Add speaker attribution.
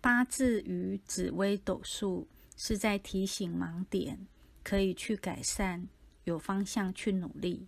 Speaker 1: 八字与紫微斗数是在提醒盲点可以去改善有方向去努力。